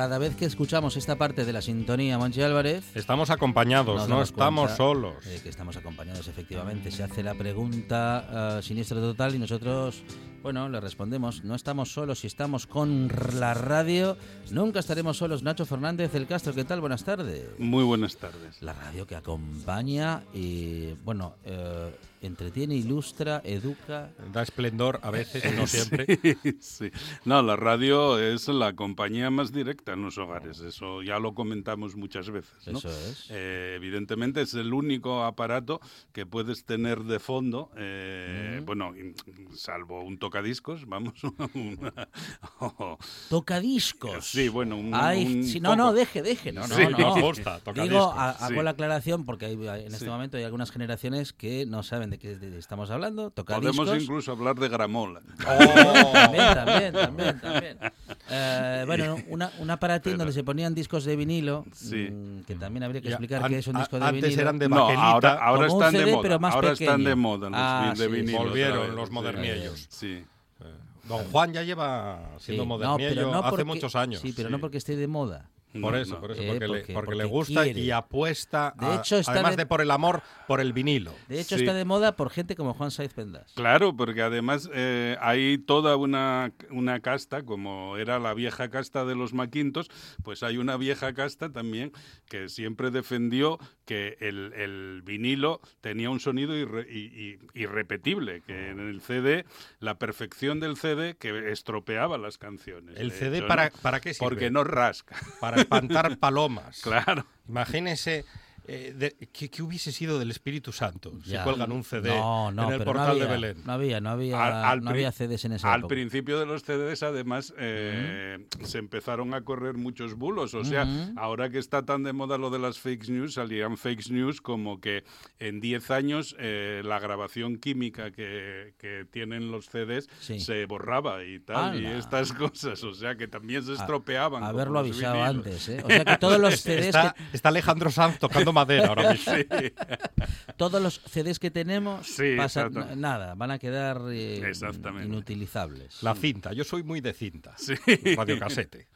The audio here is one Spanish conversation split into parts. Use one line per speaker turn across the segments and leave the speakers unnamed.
Cada vez que escuchamos esta parte de la sintonía Monchi Álvarez,
Estamos acompañados, no estamos
cuenta
solos.
que estamos acompañados efectivamente. Se hace la pregunta ah, siniestra total y nosotros, bueno, le respondemos. No estamos solos, si estamos con la radio, nunca estaremos solos. Nacho Fernández del Castro, ¿qué tal? Buenas tardes.
Muy buenas tardes.
La radio que acompaña y, bueno, eh, entretiene, ilustra, educa.
Da esplendor a veces y no siempre.
Sí. No, la radio es la compañía más directa en los hogares. Eso ya lo comentamos muchas veces. ¿no?
Eso es.
Eh, evidentemente es el único aparato que puedes tener de fondo, eh, bueno, in- salvo un tocadiscos, vamos. una-
Tocadiscos.
Sí, bueno, un-
Ay,
un
sí, no, no, deje, deje. No, no,
Sí,
no.
tocadiscos.
Digo, a- hago
Sí.
la aclaración porque hay, en este
Sí.
momento hay algunas generaciones que no saben de qué estamos hablando. Tocadiscos.
Podemos incluso hablar de gramola.
También, también, también, también. Eh, bueno, una- un aparatín donde se ponían discos de vinilo,
Sí.
mm, que también habría que
Ya,
explicar
an-
qué es un
a-
disco de
antes
vinilo.
eran de
No, ahora, ahora
Como un
están de moda.
pero más
ahora están de moda los
Ah,
de
sí,
vinilo.
Volvieron los.
Sí.
Don Juan ya lleva siendo
Sí, no,
moderniello
pero no
hace muchos años.
Sí, pero
sí.
no porque esté de moda.
Por eso,
no.
por eso,
Eh,
porque,
porque-
le, porque le
porque
gusta
quiere.
y apuesta,
De
a-
hecho, está
además
de-
de por el amor, por el vinilo.
De hecho,
Sí.
está de moda por gente como Juan Saiz Pendas.
Claro, porque además eh, hay toda una, una casta, como era la vieja casta de los maquintos, pues hay una vieja casta también que siempre defendió que el, el vinilo tenía un sonido irre- y- y- irrepetible, que en el CD, la perfección del CD que estropeaba las canciones.
¿El CD
hecho,
para,
¿no?
para qué sirve?
Porque no rasca.
Para espantar palomas.
Claro.
Imagínese eh, de- ¿qué, qué hubiese sido del Espíritu Santo si
Ya.
cuelgan un CD
No, no,
en el portal
no había,
de Belén.
No había, no había,
Al- al
no había CDs en esa
Al
época.
principio de los CDs, además, eh, se empezaron a correr muchos bulos. O sea,
Ujú.
ahora que está tan de moda lo de las fake news, salían fake news como que en 10 años eh, la grabación química que, que tienen los CDs
Sí.
se borraba y tal, y estas cosas. O sea, que también se
A-
estropeaban. como
Haberlo avisado
vinilos.
antes, ¿eh? O sea que todos los CDs
Está,
que,
está Alejandro Sanz tocando madera ahora mismo.
Sí.
todos los CDs que tenemos
Sí,
pasan-
exacto.
nada, van a quedar eh, inutilizables.
La cinta, yo soy muy de cinta.
Sí.
Radiocasete.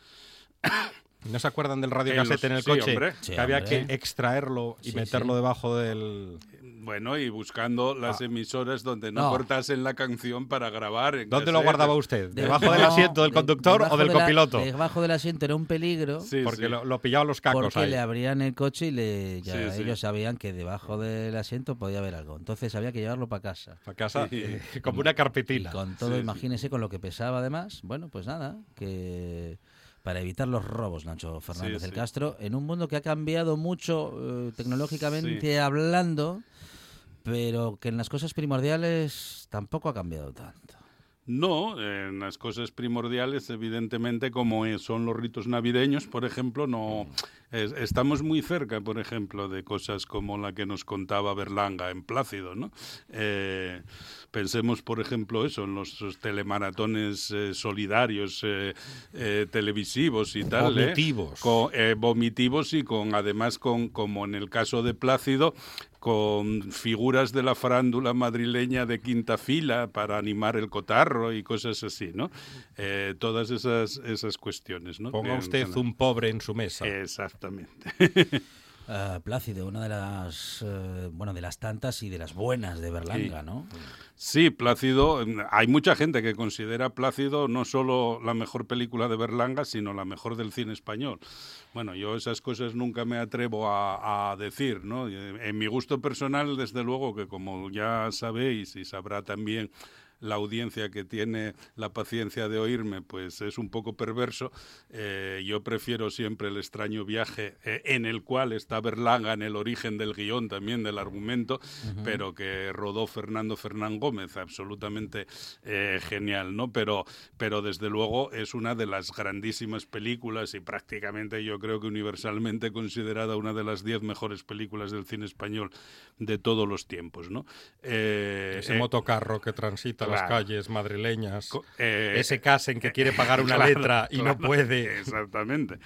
¿No se acuerdan del radiocasete en,
En
el coche?
hombre.
Sí,
que había
hombre.
que extraerlo y
Sí,
meterlo
sí.
debajo del...
Bueno, y buscando las
Ah.
emisoras donde no,
No.
cortasen la canción para grabar. en
¿Dónde lo guardaba usted?
De-
¿Debajo del asiento del
de-
conductor o del
de la-
copiloto?
debajo del asiento era un peligro
Sí,
Porque
sí.
lo, lo pillaban los cacos
porque
ahí.
le abrían el coche y le, ya
Sí,
ellos sabían que debajo del asiento podía haber algo. Entonces había que llevarlo para casa.
A casa, como una
Y
carpetila.
con todo, imagínese con lo que pesaba además. Bueno, pues nada, que para evitar los robos, Nacho Fernández
Sí,
del
sí.
Castro, en un mundo que ha cambiado mucho eh, tecnológicamente
Sí.
hablando, pero que en las cosas primordiales tampoco ha cambiado tanto.
No, en las cosas primordiales, evidentemente, como son los ritos navideños, por ejemplo, no es- estamos muy cerca, por ejemplo, de cosas como la que nos contaba Berlanga en Plácido, ¿no? Eh, pensemos, por ejemplo, eso, en los telemaratones eh, solidarios eh, eh, televisivos y tal.
Vomitivos.
Con- eh, vomitivos y con, además, con, como en el caso de Plácido, con figuras de la farándula madrileña de quinta fila para animar el cotarro y cosas así, ¿no? Eh, todas esas, esas cuestiones, ¿no?
Ponga usted un pobre en su mesa.
Exactamente.
eh, Plácido, una de las eh, bueno de las tantas y de las buenas de Berlanga, ¿no?
Sí, Plácido. Hay mucha gente que considera Plácido no solo la mejor película de Berlanga, sino la mejor del cine español. Bueno, yo esas cosas nunca me atrevo a, a decir, ¿no? En mi gusto personal, desde luego, que como ya sabéis y sabrá también la audiencia que tiene la paciencia de oírme, pues es un poco perverso. Eh, yo prefiero siempre el extraño viaje eh, en el cual está Berlanga en el origen del guion también del argumento, pero que rodó Fernando Fernán Gómez, absolutamente eh, genial, ¿no? Pero, pero desde luego es una de las grandísimas películas y prácticamente yo creo que universalmente considerada una de las diez mejores películas del cine español de todos los tiempos, ¿no?
Ese motocarro que transita las calles madrileñas,
eh,
ese casen que quiere pagar una
claro,
letra y no puede.
Exactamente.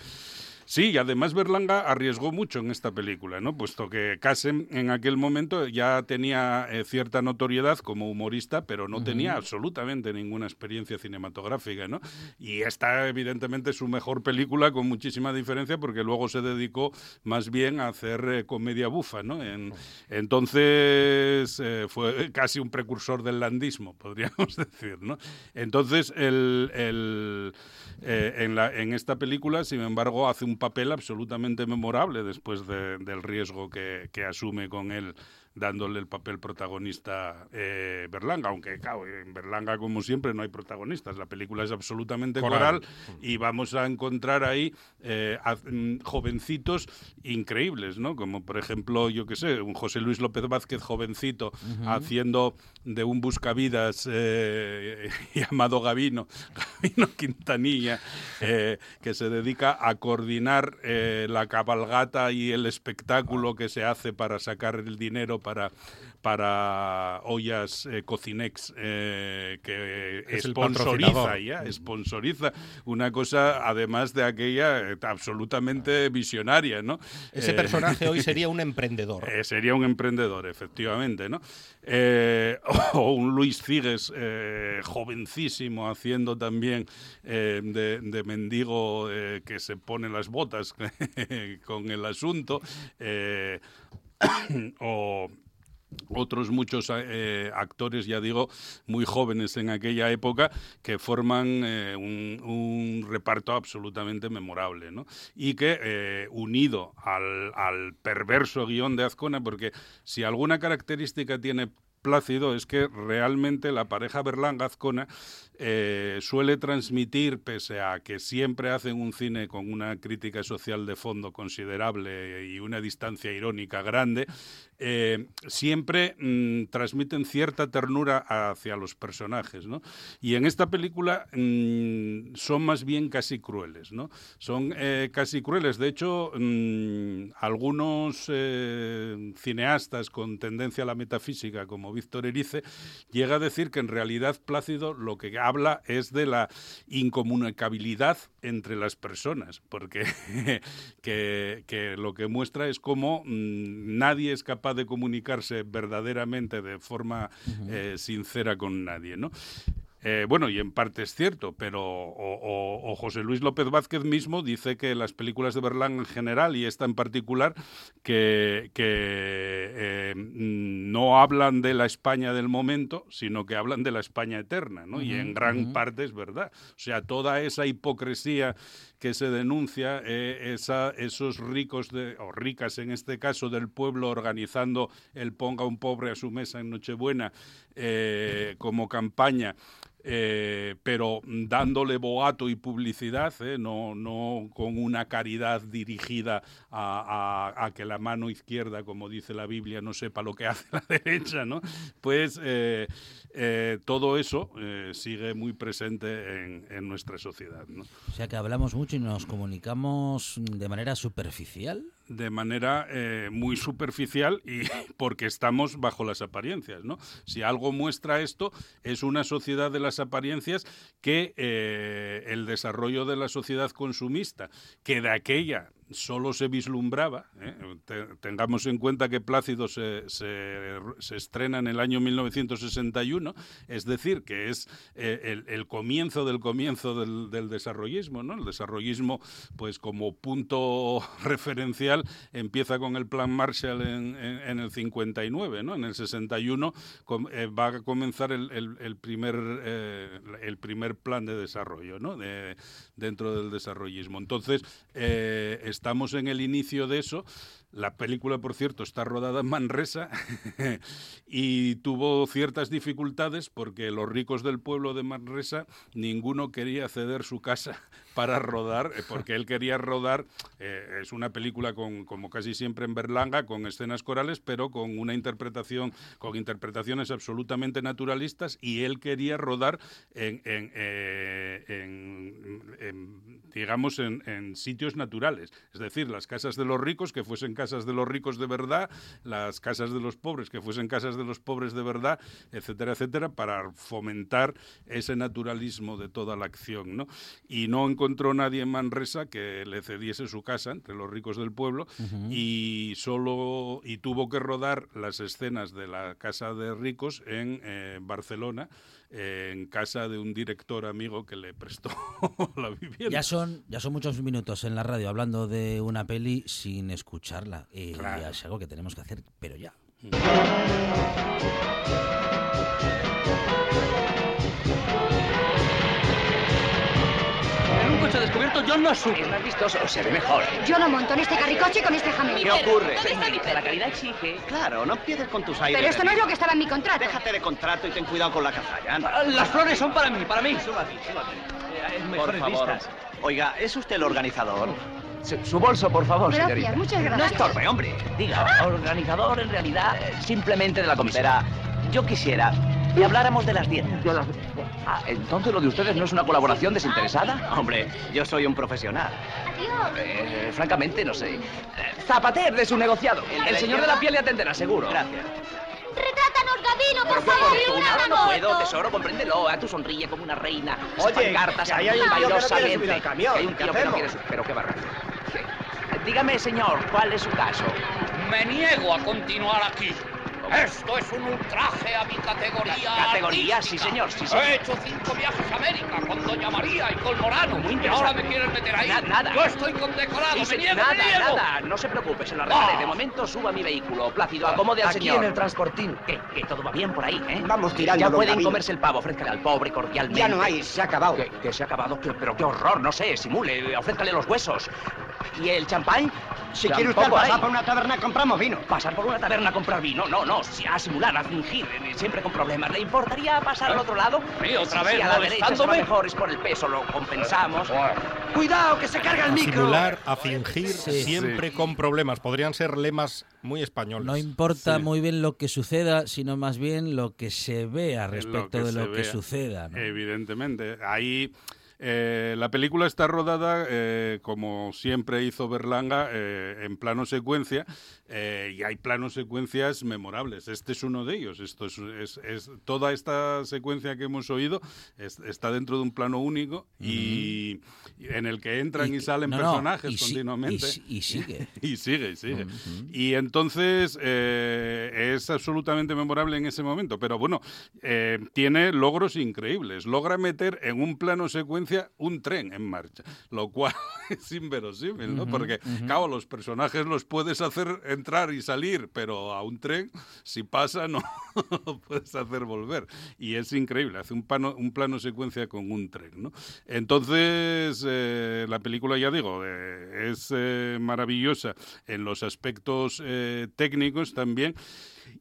Sí, y además Berlanga arriesgó mucho en esta película, ¿no? Puesto que Kassem en aquel momento ya tenía eh, cierta notoriedad como humorista, pero no tenía absolutamente ninguna experiencia cinematográfica, ¿no? Y esta, evidentemente, es su mejor película con muchísima diferencia, porque luego se dedicó más bien a hacer eh, comedia bufa, ¿no? En- entonces eh, fue casi un precursor del landismo, podríamos decir, ¿no? Entonces, el, el, en, la, en esta película, sin embargo, hace un papel absolutamente memorable después de- del riesgo que, que asume con él dándole el papel protagonista eh, Berlanga, aunque claro, en Berlanga como siempre no hay protagonistas, la película es absolutamente
Coral.
coral, y vamos a encontrar ahí eh, a- mm, jovencitos increíbles, ¿no? Como por ejemplo, yo qué sé, un José Luis López Vázquez jovencito haciendo de un buscavidas eh, llamado Gavino, Gavino Quintanilla, eh, que se dedica a coordinar la cabalgata y el espectáculo que se hace para sacar el dinero para para ollas eh, Cocinex eh, que
Es
sponsoriza ya, sponsoriza una cosa además de aquella eh, absolutamente visionaria, ¿no?
Ese personaje hoy sería un emprendedor.
sería un emprendedor, efectivamente, ¿no? O un Luis Figues jovencísimo haciendo también de, de mendigo que se pone las botas con el asunto. eh, o otros muchos eh, actores, ya digo, muy jóvenes en aquella época, que forman eh, un, reparto absolutamente memorable, ¿no? Y que, eh, unido al, al perverso guion de Azcona, porque si alguna característica tiene Plácido es que realmente la pareja Berlanga-Azcona eh, suele transmitir, pese a que siempre hacen un cine con una crítica social de fondo considerable y una distancia irónica grande, eh, siempre mm, transmiten cierta ternura hacia los personajes, ¿no? Y en esta película mm, son más bien casi crueles, ¿no? Son eh, casi crueles. De hecho, mm, algunos eh, cineastas con tendencia a la metafísica, como Víctor Erice, llega a decir que en realidad Plácido lo que habla es de la incomunicabilidad entre las personas, porque que, que lo que muestra es cómo mm, nadie es capaz de comunicarse verdaderamente de forma eh, sincera con nadie, ¿no? Eh, bueno, y en parte es cierto, pero o, o- o José Luis López Vázquez mismo dice que las películas de Berlán en general y esta en particular que, que eh, no hablan de la España del momento, sino que hablan de la España eterna, ¿no? y en gran parte es verdad. O sea, toda esa hipocresía que se denuncia, eh, esa, esos ricos de, o ricas en este caso del pueblo organizando el ponga un pobre a su mesa en Nochebuena eh, como campaña, eh, pero dándole boato y publicidad, eh, no, no con una caridad dirigida a, que la mano izquierda, como dice la Biblia, no sepa lo que hace la derecha, ¿no? Pues todo eso sigue muy presente en, en nuestra sociedad.
O sea que hablamos mucho y nos comunicamos de manera superficial.
De manera eh, muy superficial y porque estamos bajo las apariencias, ¿no? Si algo muestra esto es una sociedad de las apariencias que eh, el desarrollo de la sociedad consumista, que de aquella solo se vislumbraba, ¿eh? Te- tengamos en cuenta que Plácido se, se- estrena en el año 1961, es decir, que es eh, el, comienzo del comienzo del, del desarrollismo, ¿no? El desarrollismo, pues como punto referencial, empieza con el Plan Marshall en, en- el 59, ¿no? En el 61 com- eh, va a comenzar el, el- el primer, el primer plan de desarrollo, ¿no? De- dentro del desarrollismo. Entonces, estamos en el inicio de eso. La película, por cierto, está rodada en Manresa y tuvo ciertas dificultades porque los ricos del pueblo de Manresa, ninguno quería ceder su casa para rodar, eh, porque él quería rodar, eh, es una película con, como casi siempre en Berlanga, con escenas corales, pero con una interpretación, con interpretaciones absolutamente naturalistas, y él quería rodar en, eh, digamos, en, en sitios naturales, es decir, las casas de los ricos que fuesen casas de los ricos de verdad, las casas de los pobres que fuesen casas de los pobres de verdad, etcétera, etcétera, para fomentar ese naturalismo de toda la acción, ¿no? Y no encontró nadie en Manresa que le cediese su casa entre los ricos del pueblo y solo y tuvo que rodar las escenas de la casa de ricos en eh, Barcelona eh, en casa de un director amigo que le prestó la vivienda.
Ya son, ya son muchos minutos en la radio hablando de una peli sin escucharla. Y
Claro.
es algo que tenemos que hacer, pero ya.
En yo no subo. Es más vistoso, se ve mejor.
Yo no monto en este carricoche con este jamón.
¿Qué ocurre? Señorita, la calidad exige. Claro, no empieces con tus aires.
Pero esto no es lo que estaba en mi contrato.
Déjate de contrato y ten cuidado con la cazalla. anda. Las flores son para mí, para mí. Súbate, súbate. Por favor. Oiga, ¿es usted el organizador? Su, bolso, por favor,
Gracias, muchas
No
gracias.
estorbe, hombre. Diga, organizador en realidad eh, simplemente de la comisión. Verá, yo quisiera que habláramos de las dietas. Ah, entonces lo de ustedes no es una colaboración desinteresada. Hombre, yo soy un profesional. Eh, francamente, no sé. Eh, Zapater de su negociado. El, señor de la piel le atenderá, seguro. Gracias.
Retrátanos, Gabino, por favor.
tú, no
foto.
puedo, tesoro, compréndelo. A tu sonríe como una reina.
Oye,
cartas
hay un tío que no quiere subir al
valerosamente.
camión.
Hay un
¿Qué
tío que no
hacemos?
quiere subir. Pero qué barbaridad. ¿Qué? Dígame, señor, ¿cuál es su caso?
Me niego a continuar aquí. Esto es un ultraje a mi categoría.
¿Categoría?
artística.
Sí, señor, sí, señor.
He hecho cinco viajes a América con Doña María y con Morano.
Muy
y ahora
interesante.
me quieren meter ahí.
Na- nada.
Yo estoy condecorado.
Sí,
me niego,
nada,
me niego.
nada, no se preocupe, se lo arreglaré.
Ah.
De momento suba mi vehículo. Plácido, acomode al
Aquí
señor.
en el transportín.
¿Qué? ¿Que todo va bien por ahí, eh?
Vamos tirando,
Ya pueden comerse el pavo, ofrézcale al pobre cordialmente.
Ya no hay, se ha acabado.
Que, que se ha acabado, que- pero qué horror, no sé, simule, ofrézcale los huesos. ¿Y el champán?
Si quiere usted pasar
hay.
por una taberna, compramos vino.
Pasar por una taberna a comprar vino, no, no, si a simular, a fingir, eh, siempre con problemas. ¿Le importaría pasar al otro lado?
Sí, otra
Sí,
vez
sí, a la derecha
molestándome.
mejor, es por el peso, lo compensamos.
Cuidado, que se carga el
A
micro.
simular, a fingir,
Sí.
siempre con problemas. Podrían ser lemas muy españoles.
No importa
Sí.
muy bien lo que suceda, sino más bien lo que se vea respecto de
se
lo que
vea.
suceda. ¿no?
Evidentemente. Ahí eh, la película está rodada, eh, como siempre hizo Berlanga, eh, en plano secuencia, eh, y hay planos secuencias memorables. Este es uno de ellos. Esto es, es- es- toda esta secuencia que hemos oído es- está dentro de un plano único y, y en el que entran y,
que-
salen
no, no,
personajes
y si-
continuamente.
y si- y sigue.
y sigue, y sigue. Y entonces eh, es absolutamente memorable en ese momento. Pero bueno, eh, tiene logros increíbles. Logra meter en un plano secuencia un tren en marcha, lo cual es inverosímil, ¿no? Porque, claro, los personajes los puedes hacer entrar y salir, pero a un tren, si pasa, no lo puedes hacer volver. Y es increíble, hace un, plano, un plano secuencia con un tren, ¿no? Entonces, eh, la película, ya digo, eh, es eh, maravillosa en los aspectos eh, técnicos también.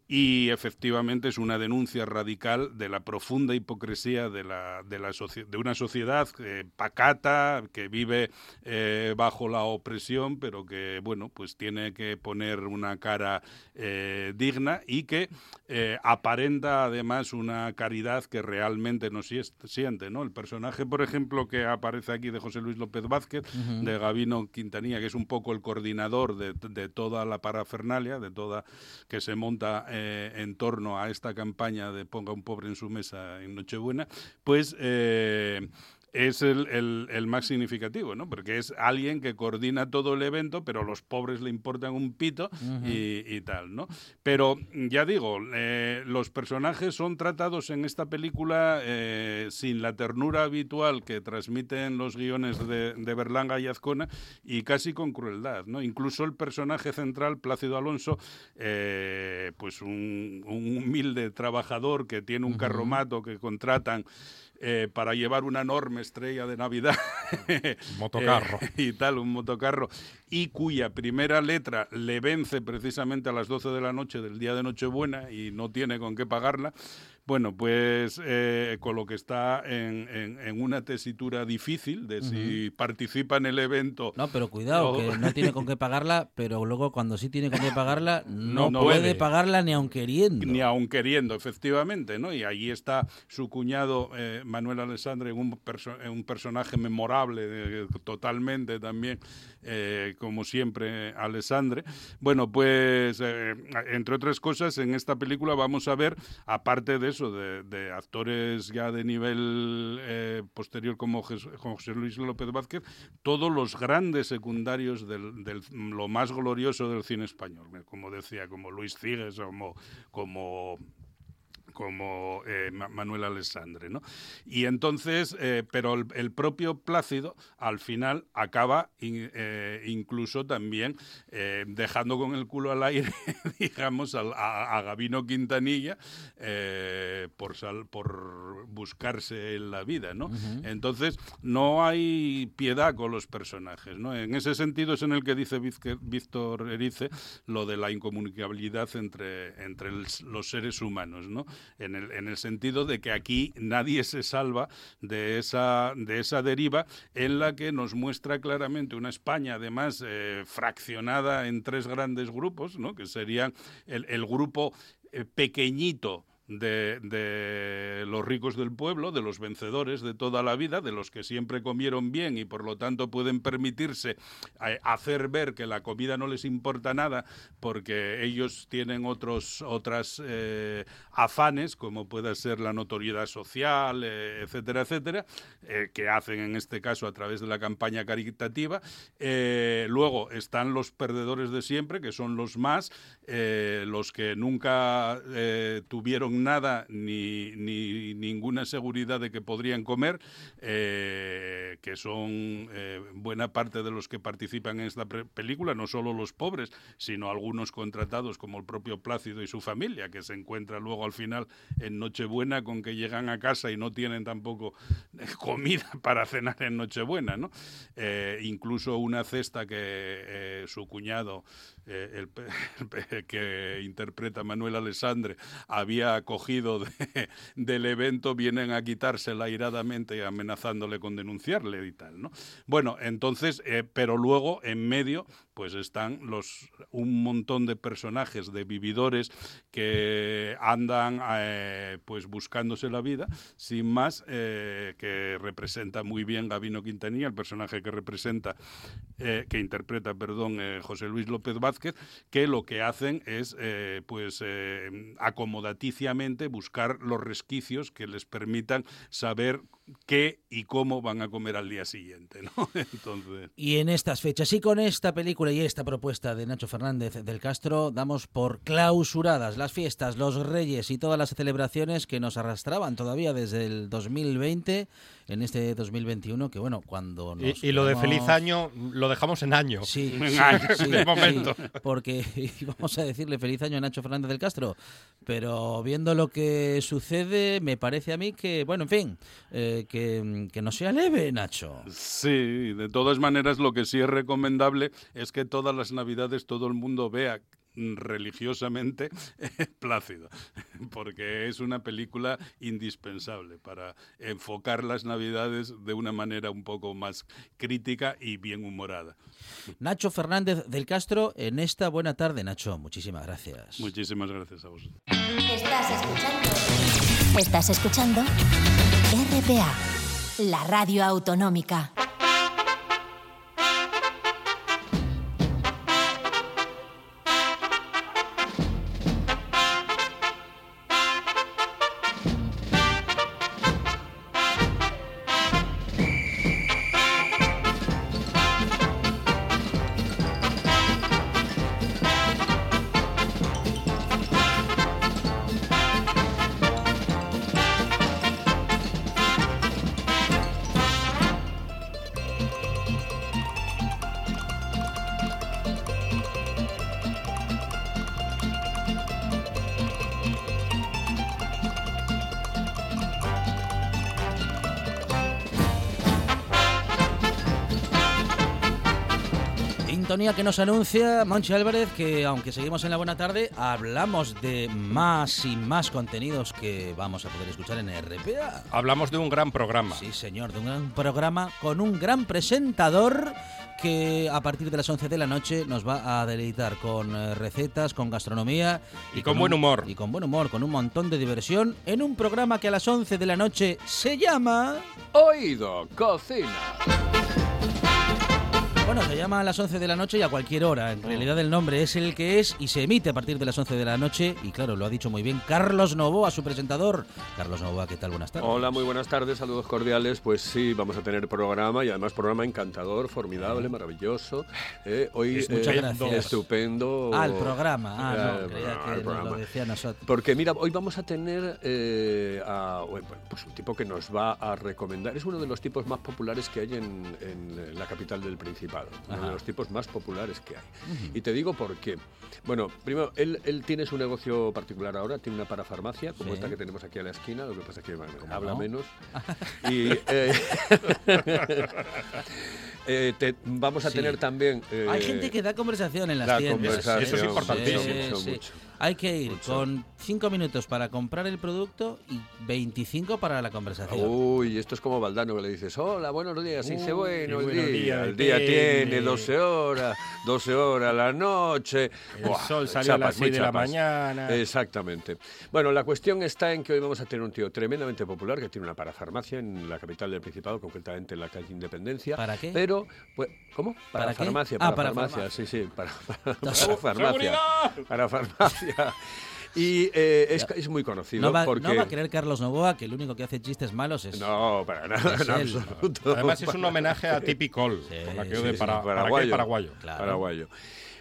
Y efectivamente es una denuncia radical de la profunda hipocresía de, la, de, la de una sociedad eh, pacata, que vive eh, bajo la opresión, pero que, bueno, pues tiene que poner una cara eh, digna y que eh, aparenta además una caridad que realmente no siente, ¿no? El personaje, por ejemplo, que aparece aquí de José Luis López Vázquez, de Gabino Quintanilla, que es un poco el coordinador de, de toda la parafernalia, de toda que se monta eh, en torno a esta campaña de ponga un pobre en su mesa en Nochebuena, pues eh, es el, el- el más significativo, ¿no? Porque es alguien que coordina todo el evento, pero a los pobres le importan un pito y, y tal, ¿no? Pero ya digo, eh, los personajes son tratados en esta película eh, sin la ternura habitual que transmiten los guiones de, de Berlanga y Azcona y casi con crueldad, ¿no? Incluso el personaje central, Plácido Alonso, eh, pues un, un humilde trabajador que tiene un carromato que contratan eh, para llevar una enorme estrella de Navidad.
Motocarro.
Eh, y tal, un motocarro. Y cuya primera letra le vence precisamente a las 12 de la noche del día de Nochebuena y no tiene con qué pagarla. Bueno, pues eh, con lo que está en, en- en una tesitura difícil de si participa en el evento.
No, pero cuidado,
o-
que no tiene con qué pagarla, pero luego cuando sí tiene con qué pagarla, no, puede
puede.
pagarla ni aun queriendo.
Ni aun queriendo, efectivamente, ¿no? Y allí está su cuñado eh, Manuel Alessandre, un, perso- un personaje memorable eh, totalmente también, eh, como siempre, Alessandre. Bueno, pues, entre otras cosas, en esta película vamos a ver, aparte de eso, de, de actores ya de nivel eh, posterior como José Luis López Vázquez, todos los grandes secundarios del, del- lo más glorioso del cine español, como decía, como Luis Cigues, como, como como eh, Ma- Manuel Alessandre, ¿no? Y entonces, eh, pero el, el propio Plácido al final acaba in- eh, incluso también dejando con el culo al aire, digamos, a, a Gabino Quintanilla por, sal- por buscarse en la vida, ¿no? Entonces, no hay piedad con los personajes, ¿no? En ese sentido es en el que dice Víctor Erice lo de la incomunicabilidad entre, entre los seres humanos, ¿no? En el, en el sentido de que aquí nadie se salva de esa, de esa deriva en la que nos muestra claramente una España, además, eh, fraccionada en tres grandes grupos, ¿no? Que serían el, el grupo eh, pequeñito de, los ricos del pueblo, de los vencedores de toda la vida, de los que siempre comieron bien y por lo tanto pueden permitirse eh, hacer ver que la comida no les importa nada porque ellos tienen otros otras eh, afanes como pueda ser la notoriedad social, eh, etcétera, etcétera, que hacen en este caso a través de la campaña caritativa. Luego están los perdedores de siempre, que son los más, los que nunca tuvieron nada ni, ni ninguna seguridad de que podrían comer, eh, que son eh, buena parte de los que participan en esta película, no solo los pobres, sino algunos contratados como el propio Plácido y su familia, que se encuentra luego al final en Nochebuena con que llegan a casa y no tienen tampoco eh, comida para cenar en Nochebuena, ¿no? Incluso una cesta que su cuñado, el, el que interpreta Manuel Alessandre, había cogido de- del evento, vienen a quitársela airadamente amenazándole con denunciarle y tal, ¿no? Bueno, entonces, eh, pero luego en medio pues están los un montón de personajes, de vividores que andan eh, pues buscándose la vida, sin más, eh, que representa muy bien Gabino Quintanilla, el personaje que representa, eh, que interpreta, perdón, eh, José Luis López Vázquez, que lo que hacen es pues acomodaticiamente buscar los resquicios que les permitan saber qué y cómo van a comer al día siguiente, ¿no? Entonces.
Y en estas fechas y con esta película y esta propuesta de Nacho Fernández del Castro, damos por clausuradas las fiestas, los reyes y todas las celebraciones que nos arrastraban todavía desde el 2020 en este 2021, que bueno, cuando nos
Y, y lo de feliz año lo dejamos en año.
Sí,
En
sí,
año,
sí,
de
sí,
momento.
porque vamos a decirle feliz año a Nacho Fernández del Castro, pero viendo lo que sucede, me parece a mí que, bueno, en fin, eh, que, que no sea leve, Nacho.
Sí, de todas maneras lo que sí es recomendable es que todas las navidades todo el mundo vea religiosamente Plácido, porque es una película indispensable para enfocar las navidades de una manera un poco más crítica y bien humorada.
Nacho Fernández del Castro en esta buena tarde, Nacho. Muchísimas gracias.
Muchísimas gracias a vosotros.
Estás escuchando. Estás escuchando RPA, la radio autonómica.
Sintonía que nos anuncia Monchi Álvarez que aunque seguimos en la buena tarde, hablamos de más y más contenidos que vamos a poder escuchar en RPA.
Hablamos de un gran programa.
Sí, señor, de un gran programa con un gran presentador que a partir de las 11 de la noche nos va a deleitar con eh, recetas, con gastronomía
Y con buen humor.
Y con buen humor, con un montón de diversión en un programa que a las 11 de la noche se llama
Oído Cocina.
Bueno, se llama a las 11 de la noche y a cualquier hora. En realidad el nombre es el que es y se emite a partir de las 11 de la noche. Y claro, lo ha dicho muy bien Carlos Novoa, su presentador. Carlos Novoa, ¿qué tal? Buenas tardes.
Hola, muy buenas tardes, saludos cordiales. Pues sí, vamos a tener programa y además programa encantador, formidable, maravilloso. Eh, hoy
Es- muchas
eh,
gracias.
estupendo.
Ah, el programa. Ah, no, creía que
programa.
lo decía a nosotros.
Porque mira, hoy vamos a tener eh, a bueno, pues un tipo que nos va a recomendar. Es uno de los tipos más populares que hay en, en la capital del Principado. Uno
Ajá.
de los tipos más populares que hay. Y te digo por qué. Bueno, primero, él, él tiene su negocio particular ahora, tiene una parafarmacia, como
Sí.
esta que tenemos aquí a la esquina, lo que pasa es que bueno,
¿Cómo
habla
no?
menos. y eh, eh, te- vamos a
Sí.
tener también... eh,
Hay gente que da conversación en las
da
tiendas.
conversación,
Eso es importantísimo.
Sí.
mucho.
Hay que ir
Mucho.
con 5 minutos para comprar el producto y 25 para la conversación.
Uy, esto es como Valdano que le dices, hola, buenos días, y dice, bueno, el
buenos
día,
días
el día tiene
tiene.
12 horas, 12 horas la noche.
El sol salió a las
chapas, muy
6 de la
chapas.
mañana.
Exactamente. Bueno, la cuestión está en que hoy vamos a tener un tío tremendamente popular que tiene una parafarmacia en la capital del Principado, concretamente en la calle Independencia.
¿Para qué?
Pero, pues, ¿cómo? Para,
¿Para qué?
farmacia,
Ah,
para,
para
farmacia,
farmacia.
sí, sí, para, para, para
Seguridad.
farmacia. Para farmacia. Y eh, es, es muy conocido
No va,
porque...
no va a creer Carlos Novoa que el único que hace chistes malos es.
No, para nada,
Es
en absoluto.
Además es un homenaje a Tipi Cole,
Sí,
con aquello
sí,
de
sí,
para, ¿para qué?
paraguayo.
paraguayo.
Claro.
Paraguayo.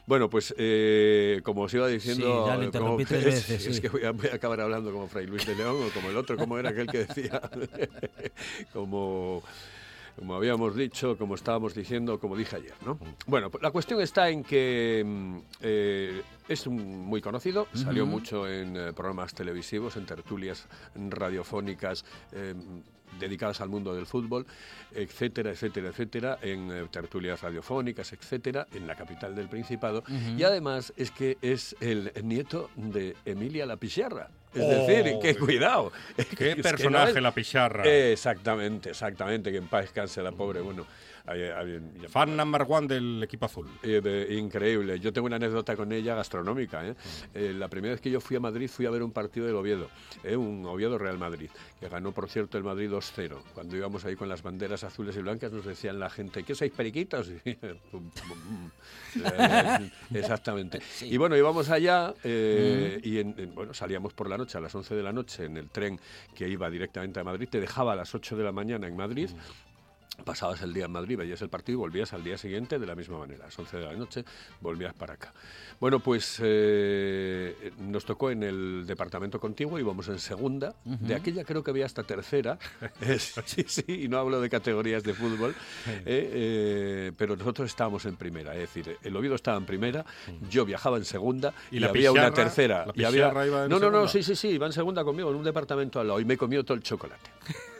Bueno, pues eh, como os iba diciendo...
Sí, ya lo
como-
tres
es-
veces,
Es
sí.
que voy a, voy a acabar hablando como Fray Luis de León o como el otro, como era aquel que decía... como... Como habíamos dicho, como estábamos diciendo, como dije ayer, ¿no? Bueno, pues la cuestión está en que mm, eh, es un- muy conocido, salió mucho en eh, programas televisivos, en tertulias radiofónicas eh, dedicadas al mundo del fútbol, etcétera, etcétera, etcétera, en eh, tertulias radiofónicas, etcétera, en la capital del Principado. Y además es que es el nieto de Emilia La Picharra. Es
Oh,
decir, que
qué-
cuidado. Es
Qué
que no
personaje
es-
la picharra.
Exactamente, exactamente, que en paz descanse la pobre. Bueno,
Fan number one del equipo azul.
eh, increíble. Yo tengo una anécdota con ella gastronómica. ¿eh? Eh, la primera vez que yo fui a Madrid fui a ver un partido del Oviedo, ¿eh? un Oviedo Real Madrid, que ganó, por cierto, el Madrid 2-0. Cuando íbamos ahí con las banderas azules y blancas nos decían la gente, ¿qué sois periquitos? Exactamente. Y bueno, íbamos allá eh, y en- en- bueno, salíamos por la noche, a las 11 de la noche, en el tren que iba directamente a Madrid. Te dejaba a las 8 de la mañana en Madrid. Pasabas el día en Madrid, veías el partido y volvías al día siguiente de la misma manera. A las 11 de la noche volvías para acá. Bueno, pues eh, nos tocó en el departamento contiguo, íbamos en segunda. De aquella creo que había hasta tercera. Es- sí, sí, y no hablo de categorías de fútbol. eh, eh, pero nosotros estábamos en primera. Es decir, el Oviedo estaba en primera, yo viajaba en segunda
¿Y
y,
la
había una tercera.
¿La
y había...
Picharra iba en
no, no, no, sí, sí, sí, iba en segunda conmigo en un departamento al lado y me comió todo el chocolate.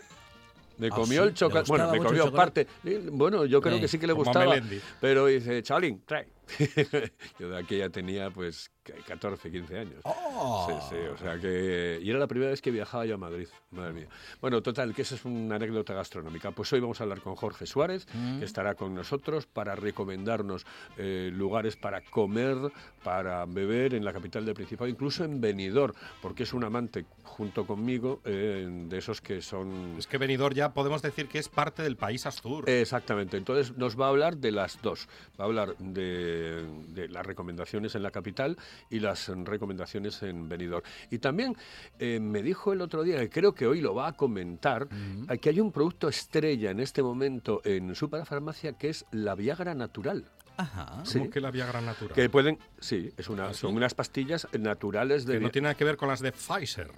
Me
Ah,
comió el
¿le
chocolate. Bueno,
el
comió parte. Bueno, yo creo
Eh,
que sí que le gustaba. Pero dice, Chavalín, trae. yo de aquella tenía pues 14, 15 años.
¡Oh!
Sí, sí, o sea que... Y era la primera vez que viajaba yo a Madrid, madre mía. Bueno, total, que esa es una anécdota gastronómica. Pues hoy vamos a hablar con Jorge Suárez,
Mm.
que estará con nosotros para recomendarnos eh, lugares para comer, para beber en la capital del Principado, incluso en Benidorm, porque es un amante, junto conmigo, eh, de esos que son...
Es que Benidorm ya podemos decir que es parte del país Astur.
Exactamente, entonces nos va a hablar de las dos. Va a hablar de, de las recomendaciones en la capital y las recomendaciones en Benidorm. Y también eh, me dijo el otro día, que creo que hoy lo va a comentar, eh, que hay un producto estrella en este momento en su parafarmacia que es la Viagra natural.
Ajá.
sí.
¿Cómo que la Viagra natural?
Que pueden, sí, es una,
¿Ah, sí?
son unas pastillas naturales de...
Que no tiene nada que ver con las de Pfizer.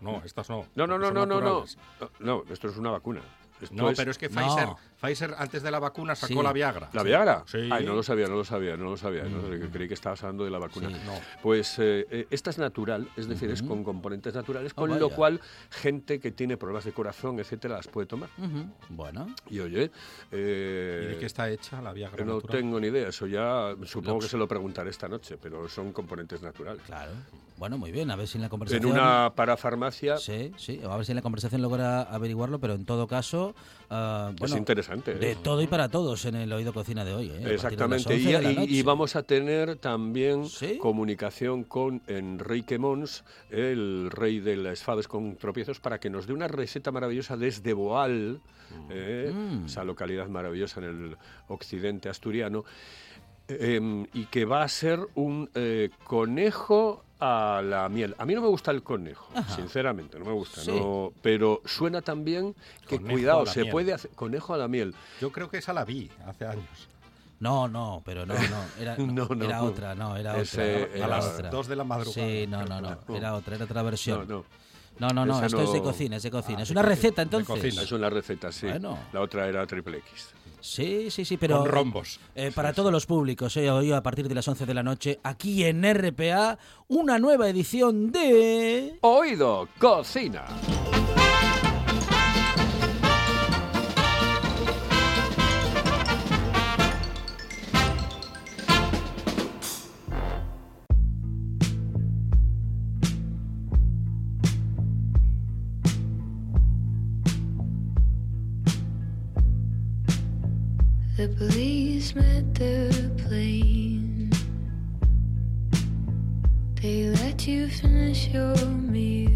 No, estas no.
no, no, no, no, no, no,
naturales.
no, esto es una vacuna. Esto
No,
es-
pero es que
No.
Pfizer, antes de la vacuna sacó
Sí.
la Viagra.
¿La Viagra?
Sí.
Ay, no lo sabía, no lo sabía, no lo sabía. no lo- creí que estabas hablando de la vacuna.
Sí.
No.
Pues eh, eh, esta es natural, es decir, es con componentes naturales,
Oh,
con lo cual gente que tiene problemas de corazón, etcétera, las puede tomar.
Bueno,
Y oye, eh,
¿Y de qué está hecha la Viagra?
no
natural?
tengo ni idea, eso ya supongo que se lo preguntaré esta noche, pero son componentes naturales.
claro. Bueno, muy bien, a ver si en la
En
conversación...
una parafarmacia
Sí, sí, a ver si en la conversación logra averiguarlo, pero en todo caso, ah,
es
bueno,
interesante. ¿eh?
de todo y para todos en el Oído Cocina de hoy. ¿eh?
Exactamente,
11
y, vamos a tener también
¿Sí?
comunicación con Enrique Mons, el rey de las faves con tropiezos, para que nos dé una receta maravillosa desde Boal, eh,
Mm.
esa localidad maravillosa en el occidente asturiano, eh, y que va a ser un eh, conejo a la miel. A mí no me gusta el conejo,
Ajá.
sinceramente, no me gusta,
Sí.
no, pero suena también que
Conejo
cuidado, se
miel.
puede hacer conejo a la miel.
Yo creo que esa la vi hace años.
No, no, pero no, no, era,
No, no.
era otra, no, era
Ese
otra.
era
a las
otra.
dos de la madrugada.
Sí, no, no, no, era otra, era otra versión.
No, no.
No, no, esto es de cocina, es de cocina.
Ah,
es una receta,
de
entonces.
cocina.
Es una receta, sí.
Bueno.
La otra era triple X.
Sí, sí, sí, pero...
Con rombos.
eh, para todos los públicos, hoy, hoy a partir de las 11 de la noche, aquí en RPA, una nueva edición de...
Oído, cocina.
Met the plane. They let you finish your meal.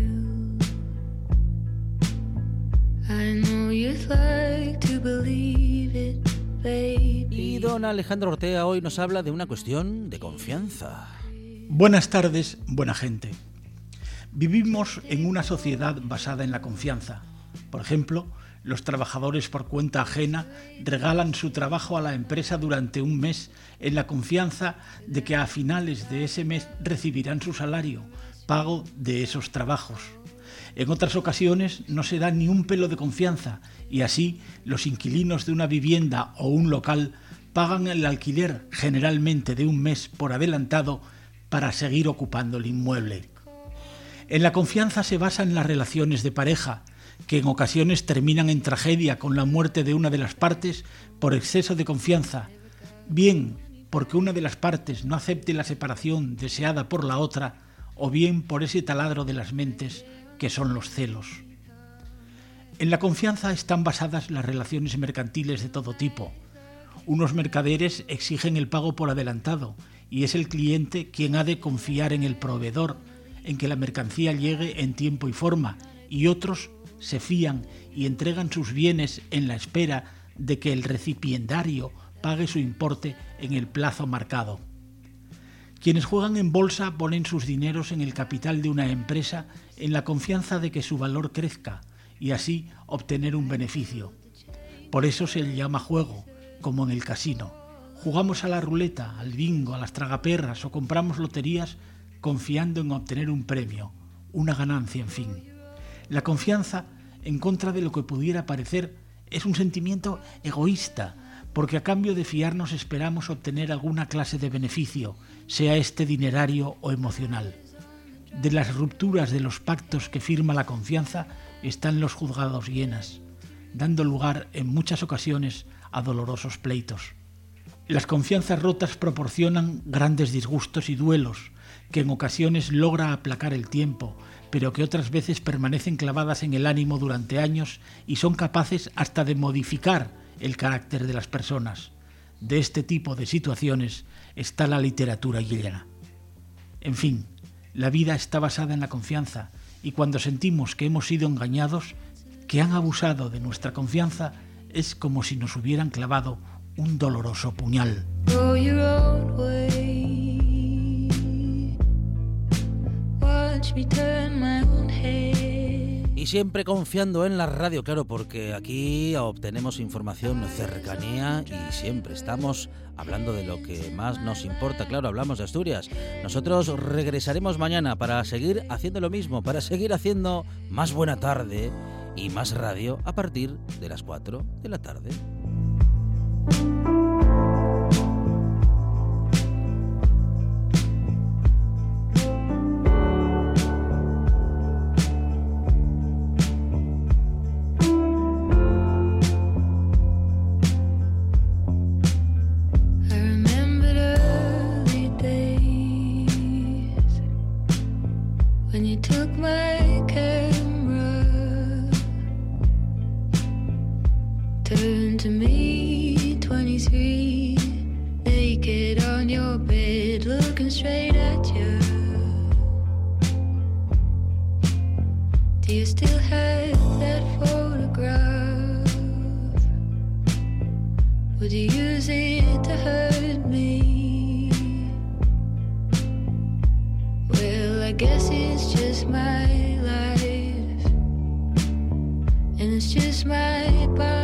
I know you'd like to believe it, baby.
Y don Alejandro Ortega hoy nos habla de una cuestión de confianza.
Buenas tardes, buena gente. Vivimos en una sociedad basada en la confianza. Por ejemplo, los trabajadores por cuenta ajena regalan su trabajo a la empresa durante un mes en la confianza de que a finales de ese mes recibirán su salario, pago de esos trabajos. En otras ocasiones no se da ni un pelo de confianza y así los inquilinos de una vivienda o un local pagan el alquiler generalmente de un mes por adelantado para seguir ocupando el inmueble. En la confianza se basan las relaciones de pareja, que en ocasiones terminan en tragedia con la muerte de una de las partes por exceso de confianza, bien porque una de las partes no acepte la separación deseada por la otra, o bien por ese taladro de las mentes que son los celos. En la confianza están basadas las relaciones mercantiles de todo tipo. Unos mercaderes exigen el pago por adelantado y es el cliente quien ha de confiar en el proveedor, en que la mercancía llegue en tiempo y forma, y otros se fían y entregan sus bienes en la espera de que el recipiendario pague su importe en el plazo marcado. Quienes juegan en bolsa ponen sus dineros en el capital de una empresa en la confianza de que su valor crezca y así obtener un beneficio. Por eso se le llama juego, como en el casino. Jugamos a la ruleta, al bingo, a las tragaperras o compramos loterías confiando en obtener un premio, una ganancia, en fin. La confianza, en contra de lo que pudiera parecer, es un sentimiento egoísta, porque a cambio de fiarnos esperamos obtener alguna clase de beneficio, sea este dinerario o emocional. De las rupturas de los pactos que firma la confianza están los juzgados llenas, dando lugar en muchas ocasiones a dolorosos pleitos. Las confianzas rotas proporcionan grandes disgustos y duelos, que en ocasiones logra aplacar el tiempo, pero que otras veces permanecen clavadas en el ánimo durante años y son capaces hasta de modificar el carácter de las personas. De este tipo de situaciones está la literatura llena. En fin, la vida está basada en la confianza y cuando sentimos que hemos sido engañados, que han abusado de nuestra confianza, es como si nos hubieran clavado un doloroso puñal.
Y siempre confiando en la radio, claro, porque aquí obtenemos información, cercanía y siempre estamos hablando de lo que más nos importa. Claro, hablamos de Asturias. Nosotros regresaremos mañana para seguir haciendo lo mismo, para seguir haciendo más buena tarde y más radio a partir de las 4 de la tarde.
naked on your bed, looking straight at you. Do you still have that photograph? Would you use it to hurt me? Well, I guess it's just my life, and it's just my body.